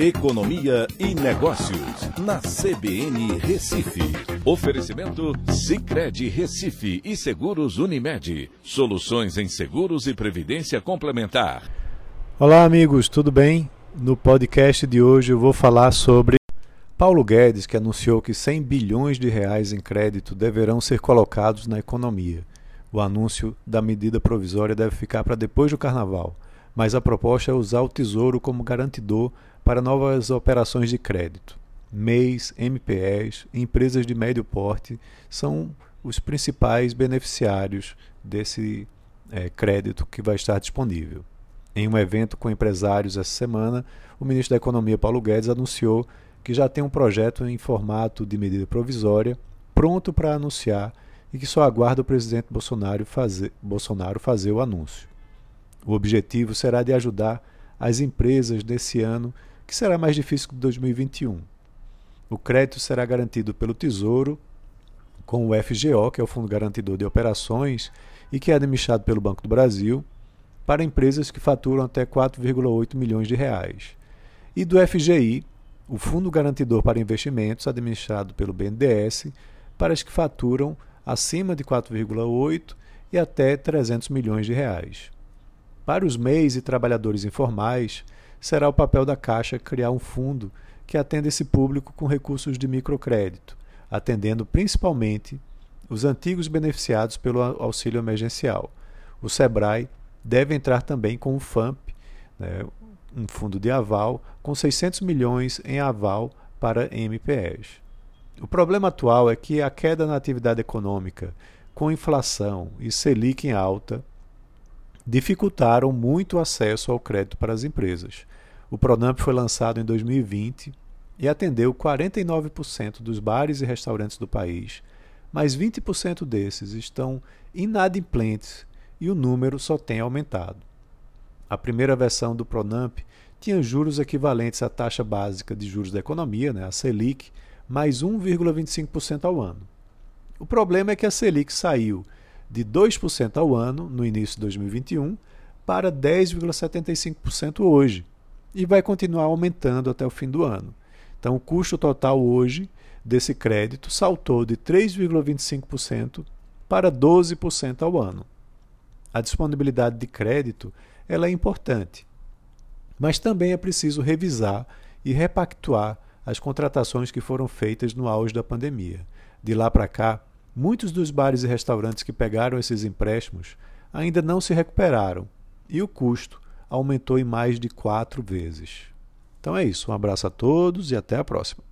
Economia e Negócios, na CBN Recife. Oferecimento Cicred Recife e Seguros Unimed. Soluções em seguros e previdência complementar. Olá, amigos, tudo bem? No podcast de hoje eu vou falar sobre Paulo Guedes, que anunciou que 100 bilhões de reais em crédito deverão ser colocados na economia. O anúncio da medida provisória deve ficar para depois do carnaval, mas a proposta é usar o Tesouro como garantidor para novas operações de crédito. MEIs, MPEs, empresas de médio porte são os principais beneficiários desse é, crédito que vai estar disponível. Em um evento com empresários essa semana, o ministro da Economia Paulo Guedes anunciou que já tem um projeto em formato de medida provisória pronto para anunciar e que só aguarda o presidente Bolsonaro fazer, Bolsonaro fazer o anúncio. O objetivo será de ajudar as empresas desse ano que será mais difícil que 2021. O crédito será garantido pelo Tesouro, com o FGO, que é o Fundo Garantidor de Operações, e que é administrado pelo Banco do Brasil, para empresas que faturam até 4,8 milhões de reais. E do FGI, o Fundo Garantidor para Investimentos, administrado pelo BNDES, para as que faturam acima de 4,8 e até 300 milhões de reais. Para os MEIs e trabalhadores informais, será o papel da Caixa criar um fundo que atenda esse público com recursos de microcrédito, atendendo principalmente os antigos beneficiados pelo auxílio emergencial. O SEBRAE deve entrar também com o FAMP, né, um fundo de aval, com 600 milhões em aval para MPEs. O problema atual é que a queda na atividade econômica, com inflação e Selic em alta, dificultaram muito o acesso ao crédito para as empresas. O Pronamp foi lançado em 2020 e atendeu 49% dos bares e restaurantes do país, mas 20% desses estão inadimplentes e o número só tem aumentado. A primeira versão do Pronamp tinha juros equivalentes à taxa básica de juros da economia, né, a Selic, mais 1,25% ao ano. O problema é que a Selic saiu de 2% ao ano no início de 2021 para 10,75% hoje e vai continuar aumentando até o fim do ano. Então, o custo total hoje desse crédito saltou de 3,25% para 12% ao ano. A disponibilidade de crédito ela é importante, mas também é preciso revisar e repactuar as contratações que foram feitas no auge da pandemia. De lá para cá, Muitos dos bares e restaurantes que pegaram esses empréstimos ainda não se recuperaram e o custo aumentou em mais de quatro vezes. Então é isso. Um abraço a todos e até a próxima.